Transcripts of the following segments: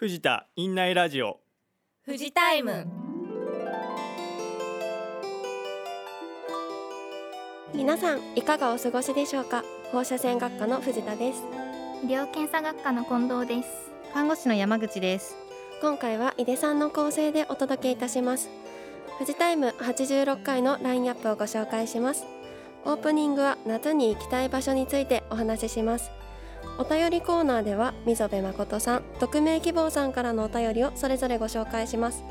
藤田院内ラジオ。富士タイム。皆さんいかがお過ごしでしょうか？放射線学科の藤田です。医療検査学科の近藤です。看護師の山口です。今回は井出さんの構成でお届けいたします。富士タイム86回のラインナップをご紹介します。オープニングは夏に行きたい場所についてお話ししますお便りコーナーでは溝部誠さん匿名希望さんからのお便りをそれぞれご紹介します。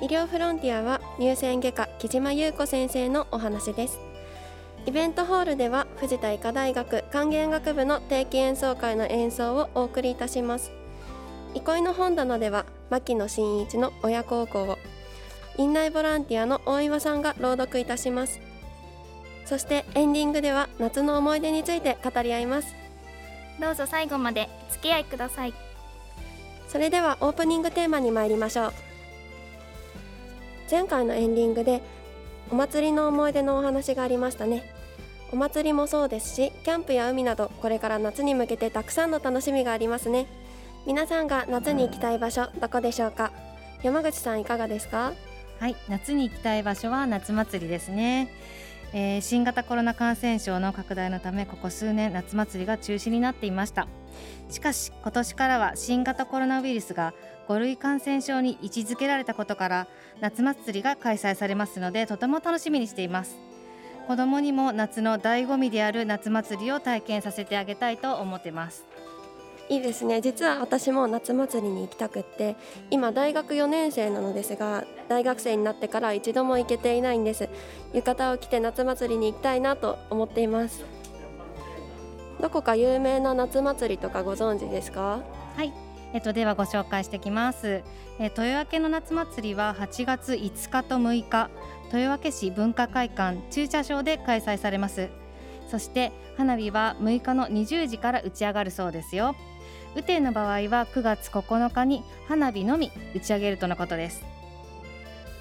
医療フロンティアは乳腺外科木島優子先生のお話です。イベントホールでは藤田医科大学管弦楽部の定期演奏会の演奏をお送りいたします。憩いの本棚では牧野真一の親孝行を院内ボランティアの大岩さんが朗読いたします。そしてエンディングでは夏の思い出について語り合います。どうぞ最後までお付き合いください。それではオープニングテーマに参りましょう。前回のエンディングでお祭りの思い出のお話がありましたね。お祭りもそうですしキャンプや海などこれから夏に向けてたくさんの楽しみがありますね。皆さんが夏に行きたい場所どこでしょうか？山口さんいかがですか？はい夏に行きたい場所は夏祭りですねえー、新型コロナ感染症の拡大のためここ数年夏祭りが中止になっていました。しかし今年からは新型コロナウイルスが5類感染症に位置づけられたことから夏祭りが開催されますのでとても楽しみにしています。子供にも夏の醍醐味である夏祭りを体験させてあげたいと思ってます。いいですね。実は私も夏祭りに行きたくって今大学4年生なのですが大学生になってから一度も行けていないんです。浴衣を着て夏祭りに行きたいなと思っています。どこか有名な夏祭りとかご存知ですか？はい。えっと、ではご紹介してきます、え豊明の夏祭りは8月5日と6日。豊明市文化会館駐車場で開催されます。そして花火は6日の20時から打ち上がるそうですよ。雨天の場合は9月9日に花火のみ打ち上げるとのことです。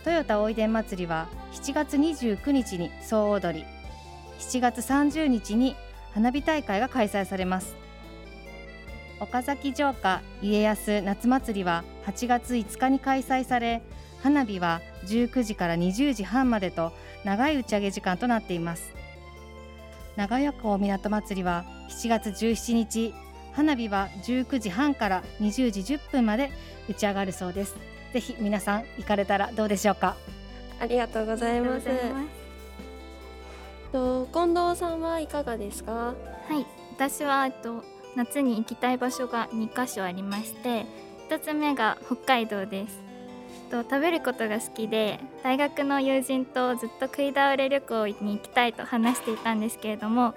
トヨタおいでん祭りは7月29日に総踊り7月30日に花火大会が開催されます。岡崎城下家康夏祭りは8月5日に開催され花火は19時から20時半までと長い打ち上げ時間となっています。長屋港港祭りは7月17日花火は19時半から20時10分まで打ち上がるそうです。ぜひ皆さん行かれたらどうでしょうか？ありがとうございます。と近藤さんはいかがですか？はい。私はえっと夏に行きたい場所が2カ所ありまして1つ目が北海道です。と食べることが好きで大学の友人とずっと食い倒れ旅行に行きたいと話していたんですけれども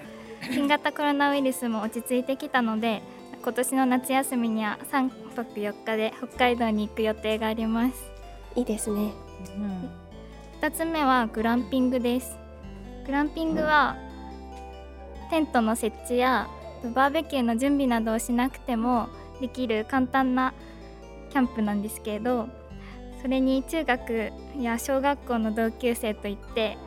新型コロナウイルスも落ち着いてきたので今年の夏休みには3泊4日で北海道に行く予定があります。いいですね、うん、2つ目はグランピングです。グランピングはテントの設置やバーベキューの準備などをしなくてもできる簡単なキャンプなんですけどそれに中学や小学校の同級生といって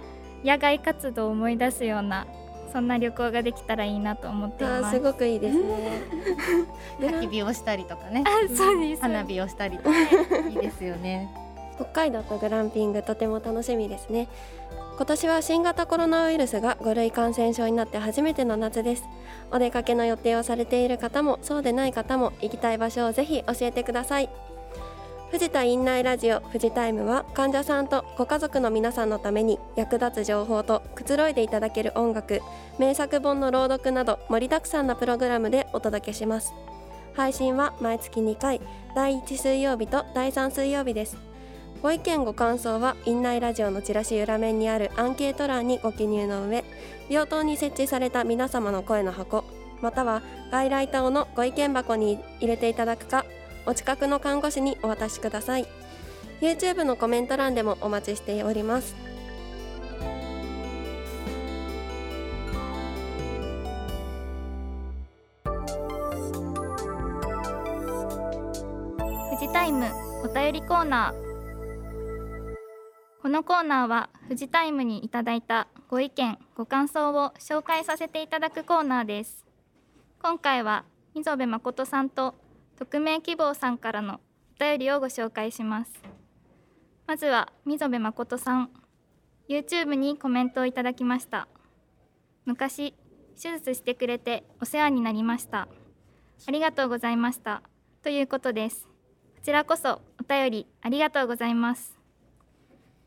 野外活動を思い出すようなそんな旅行ができたらいいなと思っています。すごくいいですね。焚き火をしたりとかね。そうです。花火をしたりとか、いいですよね。北海道とグランピングとても楽しみですね。今年は新型コロナウイルスが5類感染症になって初めての夏です。お出かけの予定をされている方もそうでない方も行きたい場所をぜひ教えてください藤田院内ラジオ富士タイムは患者さんとご家族の皆さんのために役立つ情報とくつろいでいただける音楽名作本の朗読など盛りだくさんなプログラムでお届けします。配信は毎月2回第1水曜日と第3水曜日です。ご意見ご感想は院内ラジオのチラシ裏面にあるアンケート欄にご記入の上病棟に設置された皆様の声の箱または外来等のご意見箱に入れていただくかお近くの看護師にお渡しください。YouTube のコメント欄でもお待ちしております。富士タイムお便りコーナー。このコーナーは富士タイムにいただいたご意見ご感想を紹介させていただくコーナーです。今回は溝部誠さんと匿名希望さんからのお便りをご紹介します。まずは溝部誠さん。YouTube にコメントをいただきました。昔手術してくれてお世話になりました。ありがとうございました。ということです。こちらこそお便りありがとうございます。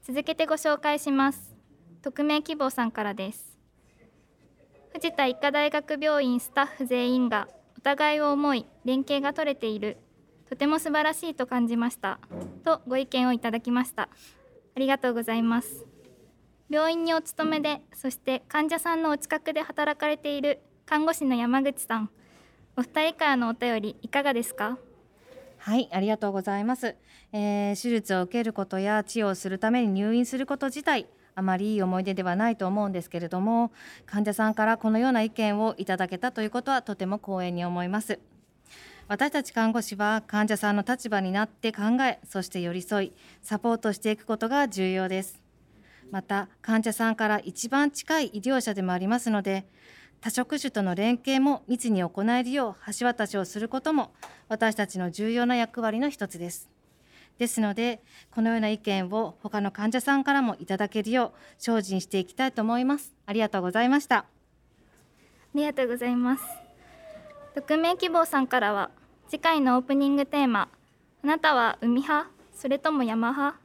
続けてご紹介します。匿名希望さんからです。藤田医科大学病院スタッフ全員がお互いを思い連携が取れている。とても素晴らしいと感じました。とご意見をいただきました。ありがとうございます。病院にお勤めでそして患者さんのお近くで働かれている看護師の山口さん。お二人からのお便りいかがですか？はいありがとうございます、えー、手術を受けることや治療をするために入院すること自体あまりいい思い出ではないと思うんですけれども患者さんからこのような意見をいただけたということはとても光栄に思います。私たち看護師は患者さんの立場になって考えそして寄り添いサポートしていくことが重要です。また患者さんから一番近い医療者でもありますので多職種との連携も密に行えるよう橋渡しをすることも私たちの重要な役割の一つです。ですのでこのような意見を他の患者さんからもいただけるよう精進していきたいと思います。ありがとうございました。ありがとうございます。匿名希望さんからは次回のオープニングテーマあなたは海派？それとも山派？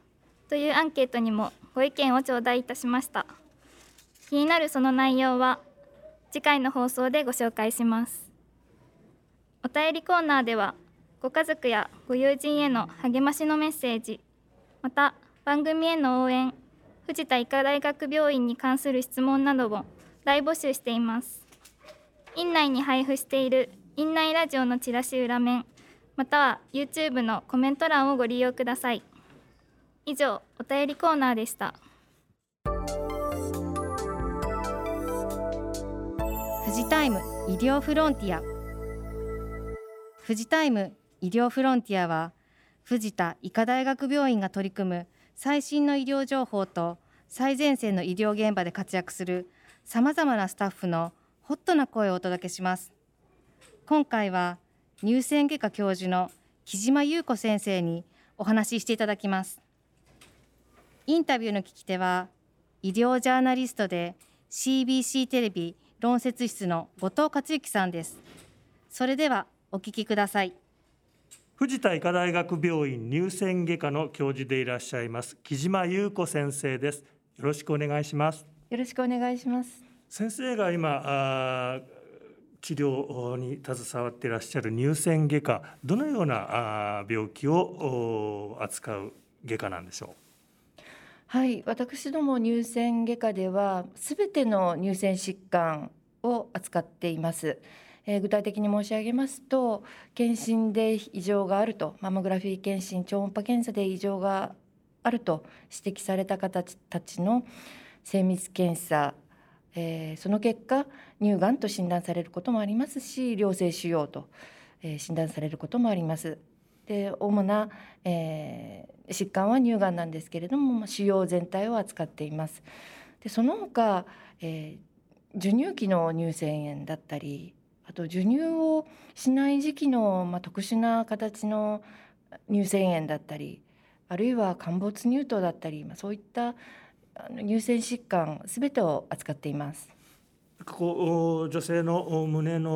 というアンケートにもご意見を頂戴いたしました。気になるその内容は次回の放送でご紹介します。お便りコーナーではご家族やご友人への励ましのメッセージまた番組への応援藤田医科大学病院に関する質問などを大募集しています。院内に配布している院内ラジオのチラシ裏面または YouTube のコメント欄をご利用ください。以上お便りコーナーでした。富士タイム医療フロンティア。富士タイム医療フロンティアは藤田医科大学病院が取り組む最新の医療情報と最前線の医療現場で活躍するさまざまなスタッフのホットな声をお届けします。今回は乳腺外科教授の木島優子先生にお話ししていただきます。インタビューの聞き手は医療ジャーナリストで CBC テレビ論説室の後藤克之さんです。それではお聞きください。藤田医科大学病院乳腺外科の教授でいらっしゃいます木島優子先生です。よろしくお願いします。よろしくお願いします。先生が今あ治療に携わっていらっしゃる乳腺外科どのようなあ病気を扱う外科なんでしょう？はい私ども乳腺外科ではすべての乳腺疾患を扱っていますえー、具体的に申し上げますと検診で異常があるとマンモグラフィー検診超音波検査で異常があると指摘された方たちの精密検査、えー、その結果乳がんと診断されることもありますし良性腫瘍と、えー、診断されることもあります。で主な、えー、疾患は乳がんなんですけれども腫瘍全体を扱っています。でその他、えー、授乳期の乳腺炎だったりと授乳をしない時期の、まあ、特殊な形の乳腺炎だったりあるいは陥没乳頭だったり、まあ、そういった乳腺疾患すべてを扱っています。こう女性の胸の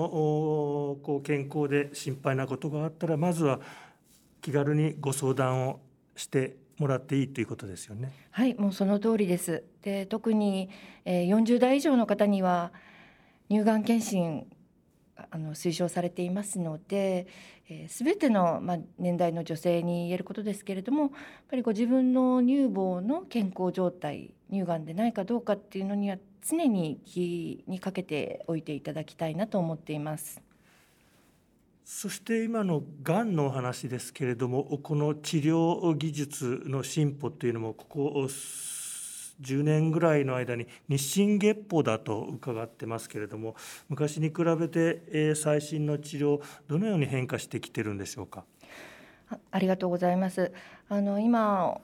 こう健康で心配なことがあったらまずは気軽にご相談をしてもらっていいということですよね。はい、もうその通りです。で、特に、えー、40代以上の方には乳がん検診あの推奨されていますので、えー、全ての、まあ、年代の女性に言えることですけれどもやっぱりご自分の乳房の健康状態乳がんでないかどうかっていうのには常に気にかけておいていただきたいなと思っています。そして今のがんのお話ですけれどもこの治療技術の進歩というのもここ10年ぐらいの間に日進月歩だと伺ってますけれども昔に比べて最新の治療どのように変化してきてるんでしょうか？ありがとうございます。あの今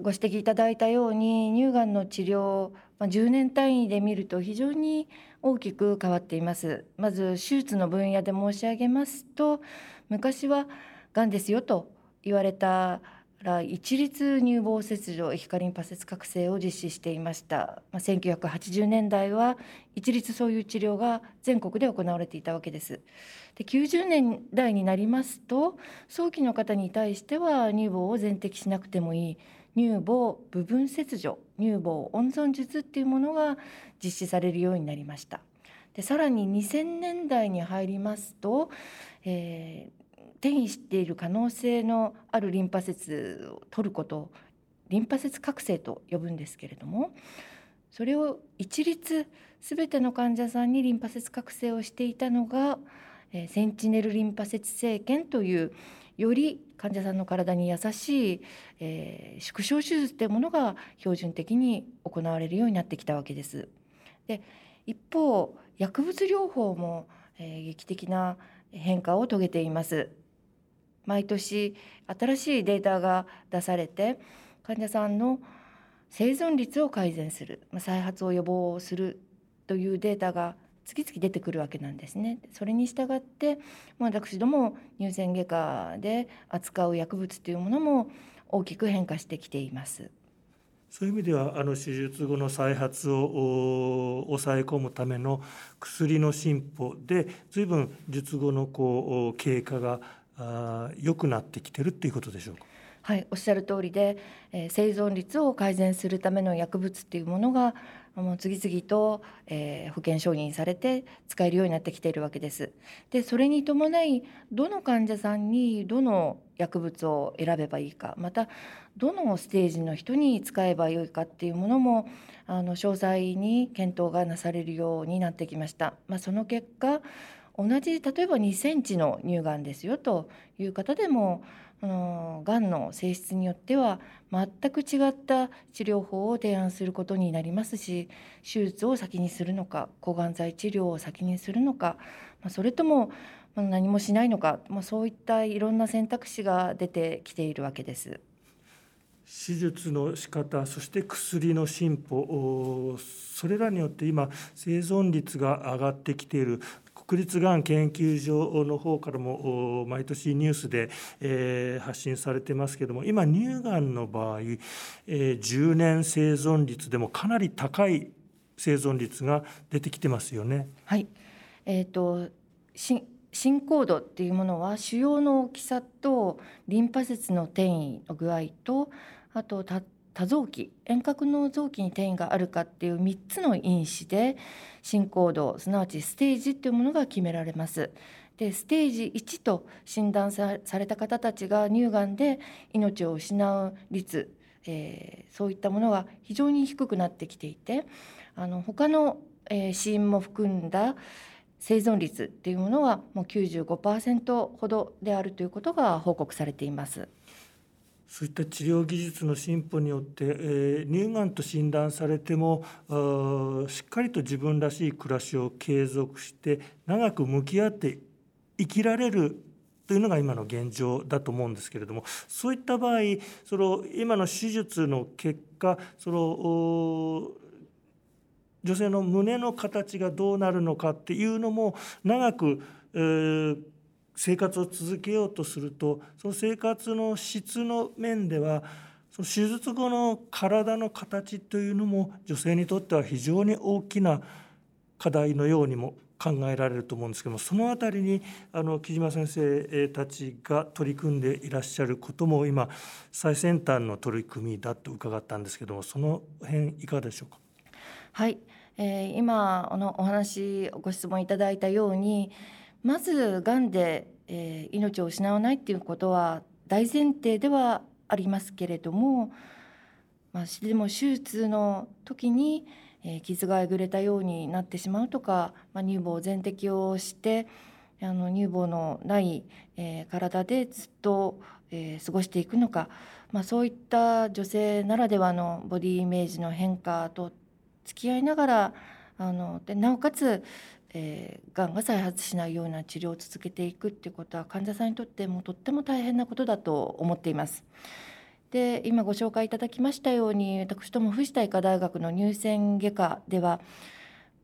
ご指摘いただいたように乳がんの治療、ま、10年単位で見ると非常に大きく変わっています。まず手術の分野で申し上げますと昔はがんですよと言われたら一律乳房切除液化リンパ節覚醒を実施していました、まあ、1980年代は一律そういう治療が全国で行われていたわけです。で90年代になりますと早期の方に対しては乳房を全摘しなくてもいい乳房部分切除乳房温存術っていうものが実施されるようになりました。でさらに2000年代に入りますと、えー、転移している可能性のあるリンパ節を取ることをリンパ節覚醒と呼ぶんですけれどもそれを一律全ての患者さんにリンパ節覚醒をしていたのが、センチネルリンパ節生検というより患者さんの体に優しい、えー、縮小手術というものが標準的に行われるようになってきたわけです。で一方薬物療法も、えー、劇的な変化を遂げています。毎年新しいデータが出されて患者さんの生存率を改善する再発を予防するというデータが次々出てくるわけなんですね。それに従って私ども乳腺外科で扱う薬物というものも大きく変化してきています。そういう意味ではあの手術後の再発を抑え込むための薬の進歩で随分術後のこう経過が良くなってきてるっていうことでしょうか？はい、おっしゃる通りで、えー、生存率を改善するための薬物っていうものがもう次々と、えー、保険承認されて使えるようになってきているわけです。でそれに伴いどの患者さんにどの薬物を選べばいいかまたどのステージの人に使えばよいかっていうものもあの詳細に検討がなされるようになってきました。まあ、その結果同じ例えば2センチの乳がんですよという方でもがんの性質によっては全く違った治療法を提案することになりますし手術を先にするのか抗がん剤治療を先にするのか、ま、それとも何もしないのか、ま、そういったいろんな選択肢が出てきているわけです。手術の仕方そして薬の進歩それらによって今生存率が上がってきている国立がん研究所の方からも毎年ニュースで、え発信されてますけども今乳がんの場合、え10年生存率でもかなり高い生存率が出てきてますよね。はい、えーと、進行度っていうものは腫瘍の大きさとリンパ節の転移の具合とあとた多臓器遠隔の臓器に転移があるかっていう3つの因子で進行度すなわちステージっていうものが決められます。でステージ1と診断された方たちが乳がんで命を失う率、えー、そういったものは非常に低くなってきていてあの他の、えー、死因も含んだ生存率っていうものはもう95%ほどであるということが報告されています。そういった治療技術の進歩によって、えー、乳がんと診断されてもしっかりと自分らしい暮らしを継続して長く向き合って生きられるというのが今の現状だと思うんですけれどもそういった場合その今の手術の結果その女性の胸の形がどうなるのかっていうのも長く、えー生活を続けようとするとその生活の質の面ではその手術後の体の形というのも女性にとっては非常に大きな課題のようにも考えられると思うんですけどもその辺りにあの木島先生たちが取り組んでいらっしゃることも今最先端の取り組みだと伺ったんですけどもその辺いかがでしょうか？はい、えー、今のお話ご質問いただいたようにまずがんで、えー、命を失わないっていうことは大前提ではありますけれども、まあ、でも手術の時に、えー、傷がえぐれたようになってしまうとか、まあ、乳房全摘をしてあの乳房のない、えー、体でずっと、えー、過ごしていくのか、まあ、そういった女性ならではのボディイメージの変化と付き合いながらあのでなおかつえー、がんが再発しないような治療を続けていくっていうことは患者さんにとってもとっても大変なことだと思っています。で今ご紹介いただきましたように私ども藤田医科大学の乳腺外科では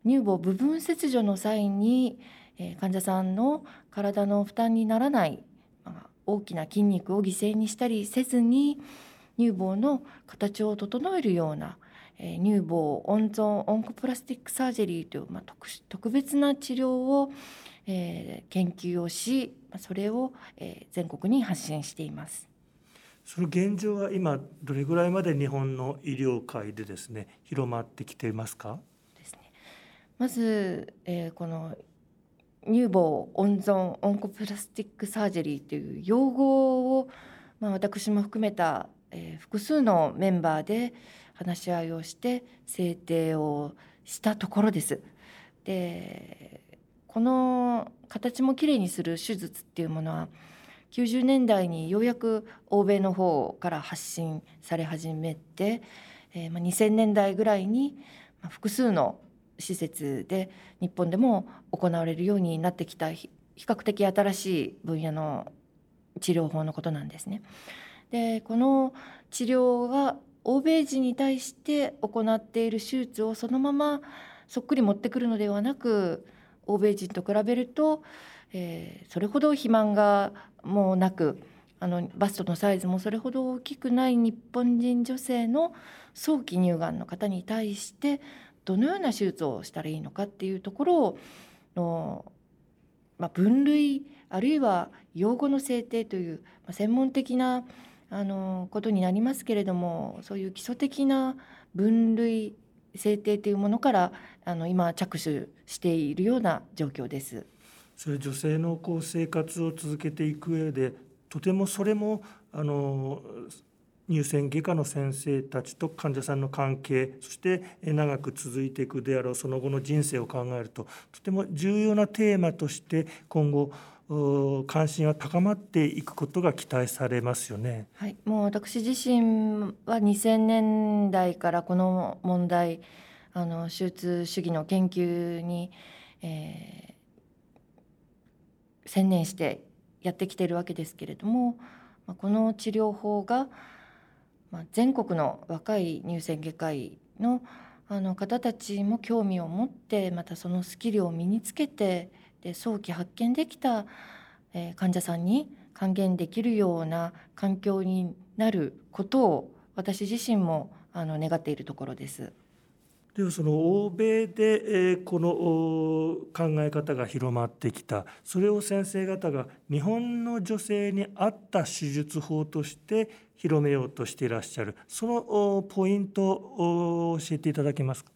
乳房部分切除の際に、えー、患者さんの体の負担にならない、まあ、大きな筋肉を犠牲にしたりせずに乳房の形を整えるような、えー、乳房温存 oncoplastic surgery という、まあ、特特別な治療を、えー、研究をしそれを、えー、全国に発信しています。その現状は今どれぐらいまで日本の医療界でですね広まってきていますか？ですねまず、えー、この乳房温存 oncoplastic surgery という用語を、まあ、私も含めた、えー、複数のメンバーで話し合いをして制定をしたところです。でこの形もきれいにする手術っていうものは90年代にようやく欧米の方から発信され始めて、えー、まあ、2000年代ぐらいに複数の施設で日本でも行われるようになってきた比較的新しい分野の治療法のことなんですね。でこの治療が欧米人に対して行っている手術をそのままそっくり持ってくるのではなく欧米人と比べると、えー、それほど肥満がもうなくあのバストのサイズもそれほど大きくない日本人女性の早期乳がんの方に対してどのような手術をしたらいいのかっていうところをの、まあ、分類あるいは用語の制定という、まあ、専門的なあのことになりますけれどもそういう基礎的な分類制定というものからあの今着手しているような状況です。それ女性のこう生活を続けていく上でとてもそれもあの乳腺外科の先生たちと患者さんの関係そして長く続いていくであろうその後の人生を考えるととても重要なテーマとして今後関心は高まっていくことが期待されますよね。はい、もう私自身は2000年代からこの問題あの手術主義の研究に、えー、専念してやってきているわけですけれどもこの治療法が全国の若い乳腺外科医のあの方たちも興味を持ってまたそのスキルを身につけてで早期発見できた、えー、患者さんに還元できるような環境になることを私自身もあの願っているところです。ではその欧米で、えこの考え方が広まってきたそれを先生方が日本の女性に合った手術法として広めようとしていらっしゃるそのポイントを教えていただけますか？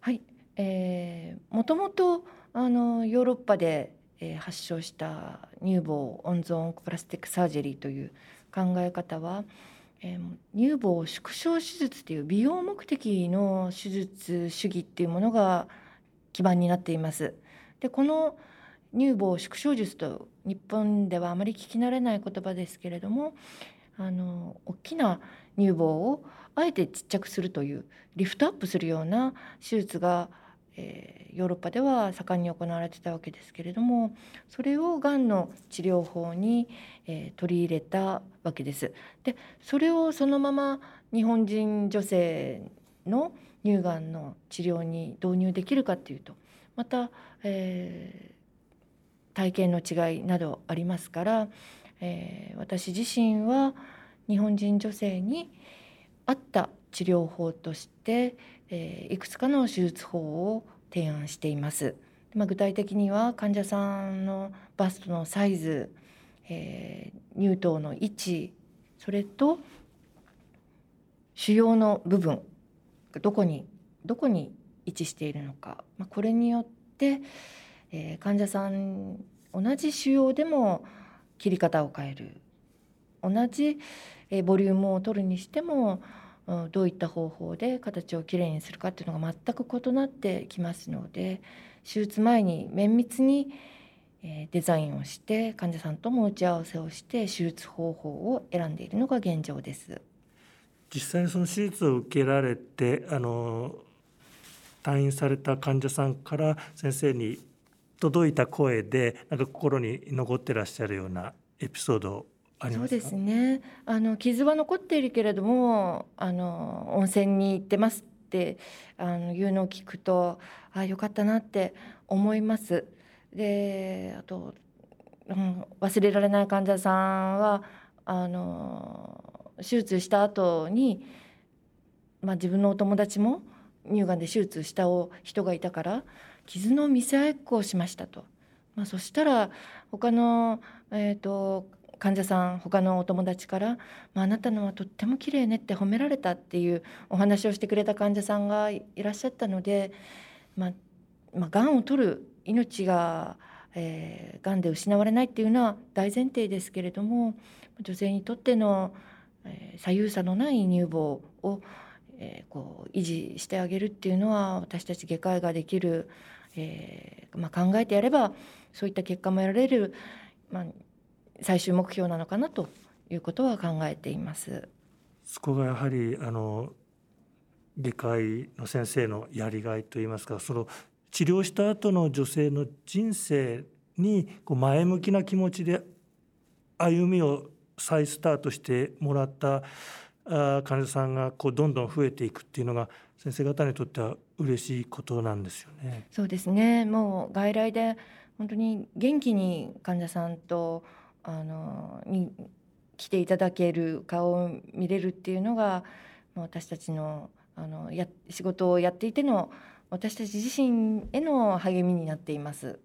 はい、えー、もともとあのヨーロッパで、えー、発症した乳房温存プラスティックサージェリーという考え方は、えー、乳房縮小手術という美容目的の手術主義っていうものが基盤になっています。でこの乳房縮小術と日本ではあまり聞き慣れない言葉ですけれどもあの大きな乳房をあえてちっちゃくするというリフトアップするような手術がえー、ヨーロッパでは盛んに行われてたわけですけれどもそれをがんの治療法に、えー、取り入れたわけです。でそれをそのまま日本人女性の乳がんの治療に導入できるかっていうとまた、えー、体験の違いなどありますから、えー、私自身は日本人女性に合った治療法として、え、いくつかの手術法を提案しています。まあ、具体的には患者さんのバストのサイズ、えー、乳頭の位置それと腫瘍の部分どこにどこに位置しているのか、まあ、これによって、えー、患者さん同じ腫瘍でも切り方を変える同じ、えー、ボリュームを取るにしてもどういった方法で形をきれいにするかっていうのが全く異なってきますので手術前に綿密にデザインをして患者さんとも打ち合わせをして手術方法を選んでいるのが現状です。実際にその手術を受けられてあの退院された患者さんから先生に届いた声でなんか心に残ってらっしゃるようなエピソードそうですねあの傷は残っているけれどもあの温泉に行ってますってあの言うのを聞くとあよかったなって思います。であとうん、忘れられない患者さんはあの手術した後に、まあ、自分のお友達も乳がんで手術した人がいたから傷の見せ合いっこをしましたと。まあ、そしたら他の、えーと、患者さん他のお友達から「まあ、あなたのはとっても綺麗ね」って褒められたっていうお話をしてくれた患者さんがいらっしゃったので、まあまあ、がんを取る命が、えー、がんで失われないっていうのは大前提ですけれども女性にとっての、えー、左右差のない乳房を、えー、こう維持してあげるっていうのは私たち外科医ができる、えーまあ、考えてやればそういった結果も得られる、まあ、最終目標なのかなということは考えています。そこがやはりあの外科医の先生のやりがいといいますかその治療した後の女性の人生にこう前向きな気持ちで歩みを再スタートしてもらった患者さんがこうどんどん増えていくっていうのが先生方にとっては嬉しいことなんですよね。そうですねもう外来で本当に元気に患者さんとあのに来ていただける顔を見れるっていうのが私たちのあのや仕事をやっていての私たち自身への励みになっています。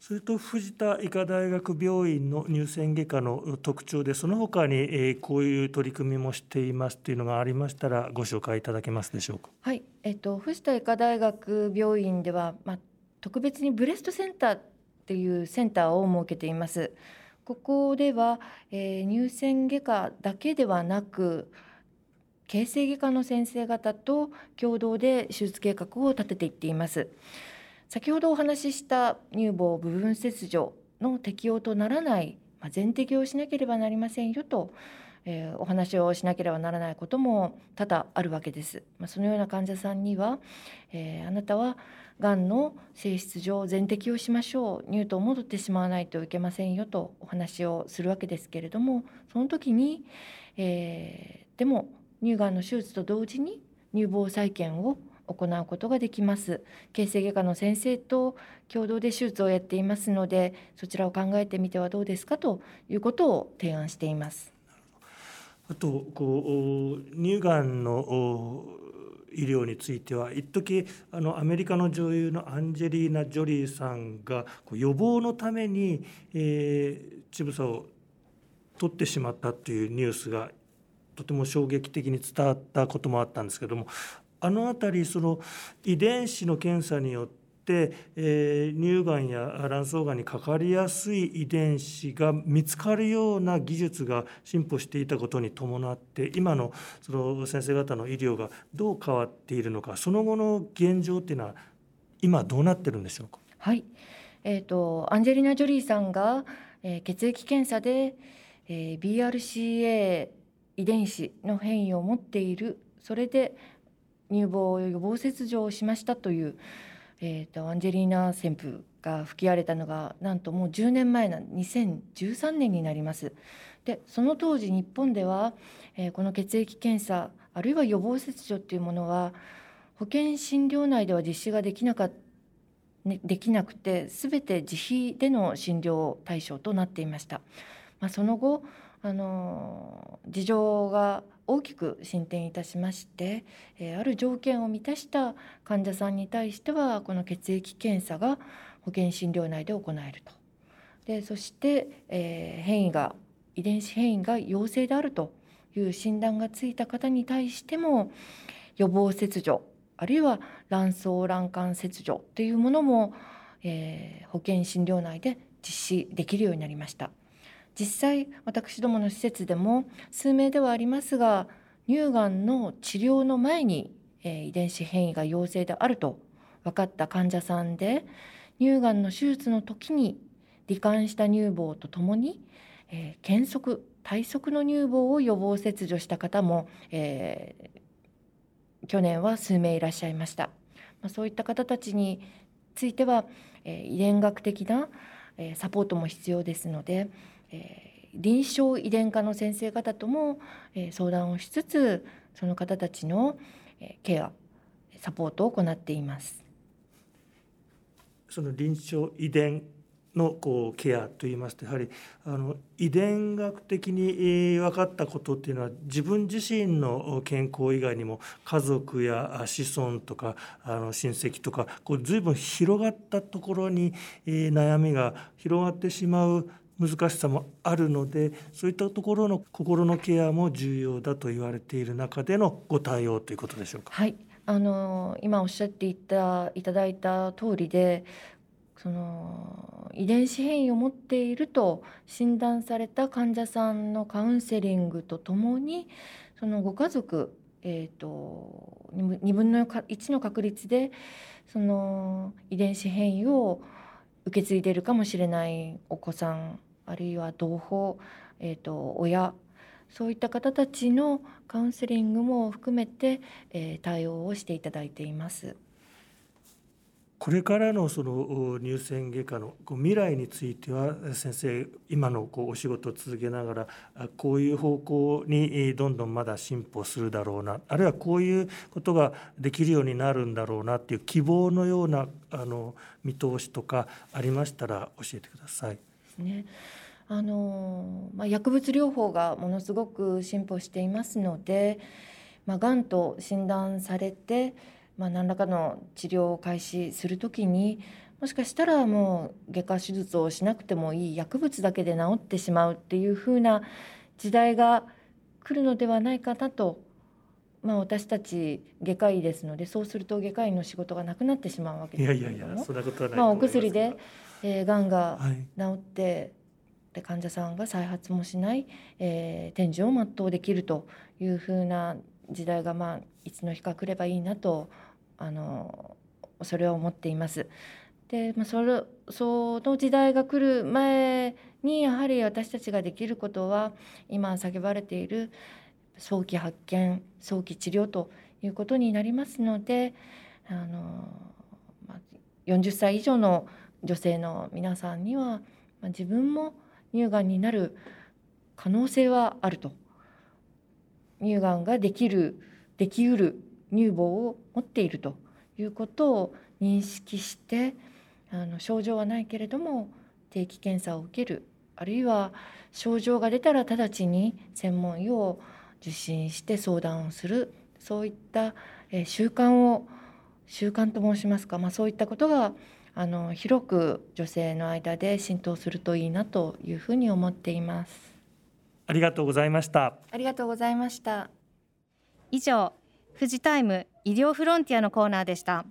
それと藤田医科大学病院の乳腺外科の特徴でその他に、えこういう取り組みもしていますというのがありましたらご紹介いただけますでしょうか？はい、えっと藤田医科大学病院ではまあ特別にブレストセンターっていうセンターを設けています。ここでは、えー、乳腺外科だけではなく形成外科の先生方と共同で手術計画を立てていっています。先ほどお話しした乳房部分切除の適用とならない、まあ、全適用しなければなりませんよと、えー、お話をしなければならないことも多々あるわけです。まあ、そのような患者さんには、えー、あなたはがんの性質上全摘をしましょう。乳頭を戻ってしまわないといけませんよとお話をするわけですけれどもその時に、えー、でも乳がんの手術と同時に乳房再建を行うことができます。形成外科の先生と共同で手術をやっていますのでそちらを考えてみてはどうですかということを提案しています。あとこう乳がんの医療については一時あのアメリカの女優のアンジェリーナ・ジョリーさんが予防のために、えー、乳房を取ってしまったというニュースがとても衝撃的に伝わったこともあったんですけどもあの辺りその遺伝子の検査によって、えー、乳がんや卵巣がんにかかりやすい遺伝子が見つかるような技術が進歩していたことに伴って今のその先生方の医療がどう変わっているのかその後の現状っていうのは今どうなってるんでしょうか？はい、えーと、アンジェリーナ・ジョリーさんが、えー、血液検査で、えー、BRCA 遺伝子の変異を持っているそれで乳房予防切除をしましたという、えーと、アンジェリーナ旋風が吹き荒れたのがなんともう10年前な2013年になります。でその当時日本では、えー、この血液検査あるいは予防切除っていうものは保険診療内では実施ができなかね、できなくて全て自費での診療対象となっていました。まあ、その後あの事情が大きく進展いたしまして、え、ある条件を満たした患者さんに対してはこの血液検査が保険診療内で行えると。でそして、え、変異が遺伝子変異が陽性であるという診断がついた方に対しても予防切除あるいは卵巣卵管切除というものも、え、保険診療内で実施できるようになりました。実際私どもの施設でも数名ではありますが乳がんの治療の前に、え、遺伝子変異が陽性であると分かった患者さんで乳がんの手術の時に罹患した乳房とともに、えー、検測体側の乳房を予防切除した方も、えー、去年は数名いらっしゃいました。まあ、そういった方たちについては、えー、遺伝学的な、え、サポートも必要ですので、えー、臨床遺伝科の先生方とも、えー、相談をしつつその方たちの、えー、ケアサポートを行っています。その臨床遺伝のこうケアといいますとやはりあの遺伝学的に分かったことっていうのは自分自身の健康以外にも家族や子孫とかあの親戚とかこう随分広がったところに悩みが広がってしまう難しさもあるのでそういったところの心のケアも重要だと言われている中でのご対応ということでしょうか。はいあの今おっしゃっていたいただいた通りでその遺伝子変異を持っていると診断された患者さんのカウンセリングとともにそのご家族、えーと、2分の1の確率でその遺伝子変異を受け継いでるかもしれないお子さんあるいは同胞、えーと、親そういった方たちのカウンセリングも含めて、えー、対応をしていただいています。これからのその乳腺外科の未来については先生今のこうお仕事を続けながらこういう方向にどんどんまだ進歩するだろうなあるいはこういうことができるようになるんだろうなっていう希望のようなあの見通しとかありましたら教えてください。ね。あのまあ、薬物療法がものすごく進歩していますので、まあ、がんと診断されてまあ、何らかの治療を開始する時にもしかしたらもう外科手術をしなくてもいい薬物だけで治ってしまうっていうふうな時代が来るのではないかなと、まあ、私たち外科医ですのでそうすると外科医の仕事がなくなってしまうわけですけれども。まあ、お薬で、えー、がんが治って、はいで患者さんが再発もしない、えー、を全うできるというふうな時代が、まあ、いつの日か来ればいいなとあのそれを思っています。で、まあ、それその時代が来る前にやはり私たちができることは今叫ばれている早期発見早期治療ということになりますのであの、まあ、40歳以上の女性の皆さんには、まあ、自分も乳がんになる可能性はあると。乳がんができるできうる乳房を持っているということを認識してあの症状はないけれども定期検査を受ける。あるいは症状が出たら直ちに専門医を受診して相談をする。そういった、習慣を習慣と申しますか、まあ、そういったことがあの広く女性の間で浸透するといいなというふうに思っています。ありがとうございました。ありがとうございました。以上富士タイム医療フロンティアのコーナーでした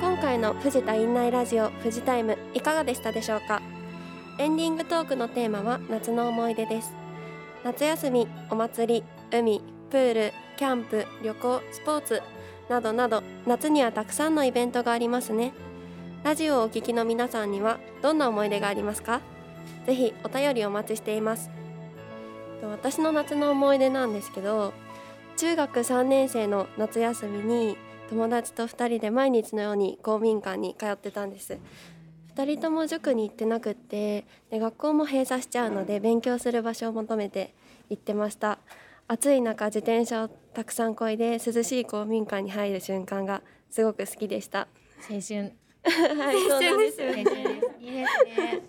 今回の藤田院内ラジオ富士タイムいかがでしたでしょうか？エンディングトークのテーマは夏の思い出です夏休みお祭り海プールキャンプ旅行スポーツなどなど夏にはたくさんのイベントがありますね。ラジオをお聞きの皆さんにはどんな思い出がありますか？ぜひお便りお待ちしています。私の夏の思い出なんですけど中学3年生の夏休みに友達と2人で毎日のように公民館に通ってたんです。2人とも塾に行ってなくってで学校も閉鎖しちゃうので勉強する場所を求めて行ってました。暑い中自転車をたくさんこいで涼しい公民館に入る瞬間がすごく好きでした。青春。はい、青春ですいいですね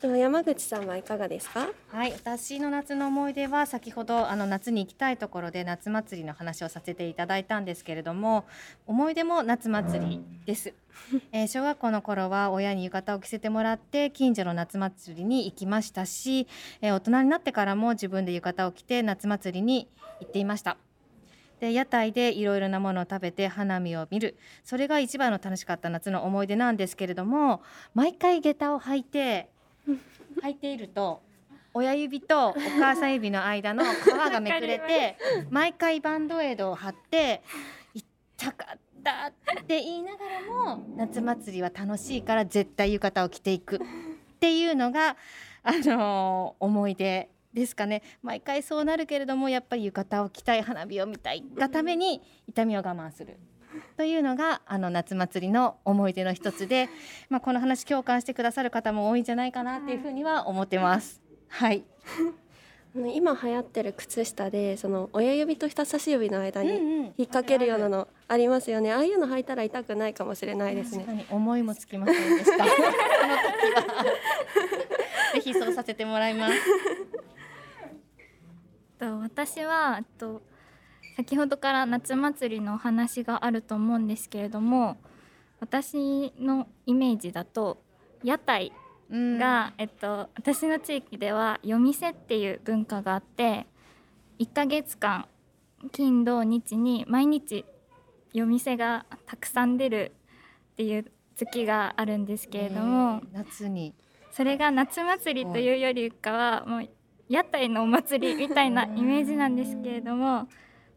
でも山口さんはいかがですか？はい私の夏の思い出は先ほどあの夏に行きたいところで夏祭りの話をさせていただいたんですけれども思い出も夏祭りです、えー、小学校の頃は親に浴衣を着せてもらって近所の夏祭りに行きましたし、えー、大人になってからも自分で浴衣を着て夏祭りに行っていました。で屋台でいろいろなものを食べて花見を見る。それが一番の楽しかった夏の思い出なんですけれども毎回下駄を履いて履いていると親指とお母さん指の間の皮がめくれて毎回バンドエイドを貼って痛かったって言いながらも夏祭りは楽しいから絶対浴衣を着ていくっていうのが、あのー、思い出ですかね。毎回そうなるけれどもやっぱり浴衣を着たい花火を見たいがために痛みを我慢するというのがあの夏祭りの思い出の一つで、まあ、この話共感してくださる方も多いんじゃないかなっていうふうには思ってます。はい。今流行ってる靴下でその親指と人差し指の間に引っ掛けるようなのありますよね、ああいうの履いたら痛くないかもしれないですね。確かに。思いもつきませんでした。その時は。ぜひそうさせてもらいます。と私はと先ほどから夏祭りのお話があると思うんですけれども私のイメージだと屋台が、えっと、私の地域では夜店っていう文化があって1ヶ月間金土日に毎日夜店がたくさん出るっていう月があるんですけれども、夏に。それが夏祭りというよりかはもう屋台のお祭りみたいなイメージなんですけれども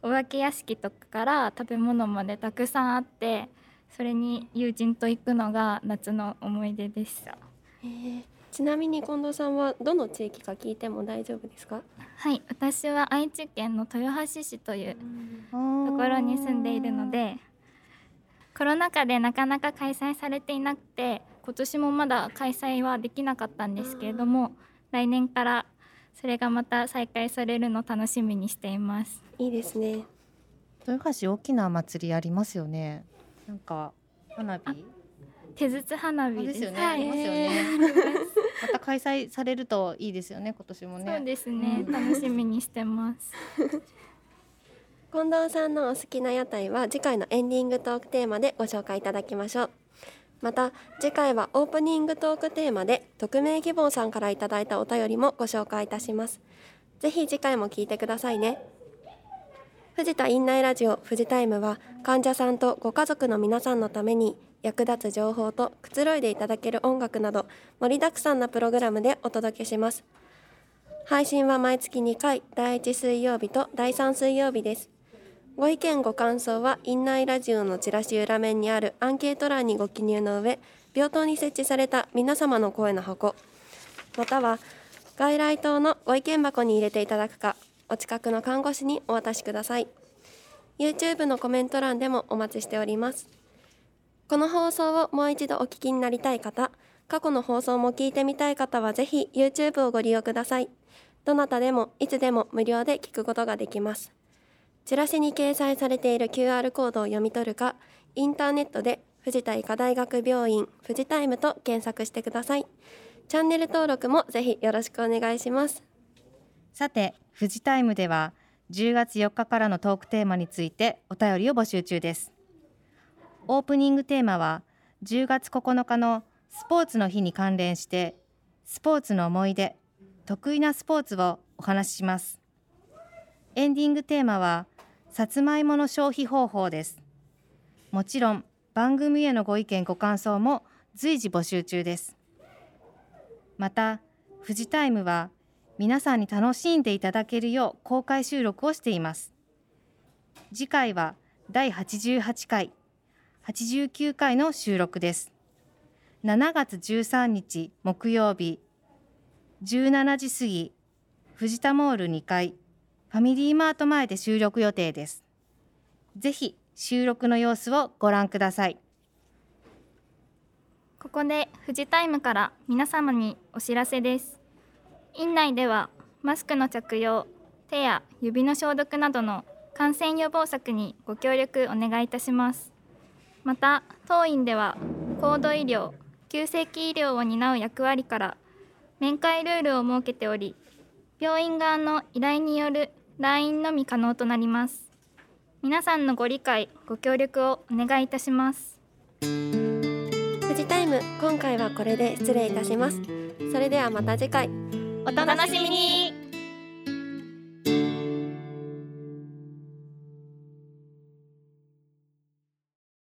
お化け屋敷とかから食べ物までたくさんあってそれに友人と行くのが夏の思い出でした。えーちなみに近藤さんはどの地域か聞いても大丈夫ですか？はい私は愛知県の豊橋市というところに住んでいるのでコロナ禍でなかなか開催されていなくて今年もまだ開催はできなかったんですけれども来年からそれがまた再開されるのを楽しみにしています。いいですね。豊橋大きな祭りありますよね。なんか花火。手筒花火です。よね、はい。ありますよね。また開催されるといいですよね今年もね。そうですね、うん。楽しみにしてます。近藤さんのお好きな屋台は次回のエンディングトークテーマでご紹介いただきましょうまた次回はオープニングトークテーマで匿名希望さんからいただいたお便りもご紹介いたします。ぜひ次回も聞いてくださいね。藤田院内ラジオ富士タイムは患者さんとご家族の皆さんのために役立つ情報とくつろいでいただける音楽など盛りだくさんなプログラムでお届けします。配信は毎月2回第1水曜日と第3水曜日です。ご意見ご感想は院内ラジオのチラシ裏面にあるアンケート欄にご記入の上病棟に設置された皆様の声の箱または外来棟のご意見箱に入れていただくかお近くの看護師にお渡しください。YouTube のコメント欄でもお待ちしております。この放送をもう一度お聞きになりたい方過去の放送も聞いてみたい方はぜひ YouTube をご利用ください。どなたでもいつでも無料で聞くことができます。チラシに掲載されている QR コードを読み取るかインターネットで藤田医科大学病院富士タイムと検索してください。チャンネル登録もぜひよろしくお願いします。さて富士タイムでは10月4日からのトークテーマについてお便りを募集中です。オープニングテーマは10月9日のスポーツの日に関連してスポーツの思い出得意なスポーツをお話しします。エンディングテーマはさつまいもの消費方法です。もちろん番組へのご意見ご感想も随時募集中です。また富士タイムは皆さんに楽しんでいただけるよう公開収録をしています。次回は第88回89回の収録です。7月13日木曜日17時過ぎ富士タモール2階。ファミリーマート前で収録予定です。ぜひ収録の様子をご覧ください。ここで富士タイムから皆様にお知らせです。院内ではマスクの着用手や指の消毒などの感染予防策にご協力お願いいたします。また当院では高度医療急性期医療を担う役割から面会ルールを設けており病院側の依頼による来院のみ可能となります。皆さんのご理解ご協力をお願いいたします。富士タイム今回はこれで失礼いたします。それではまた次回。お楽しみに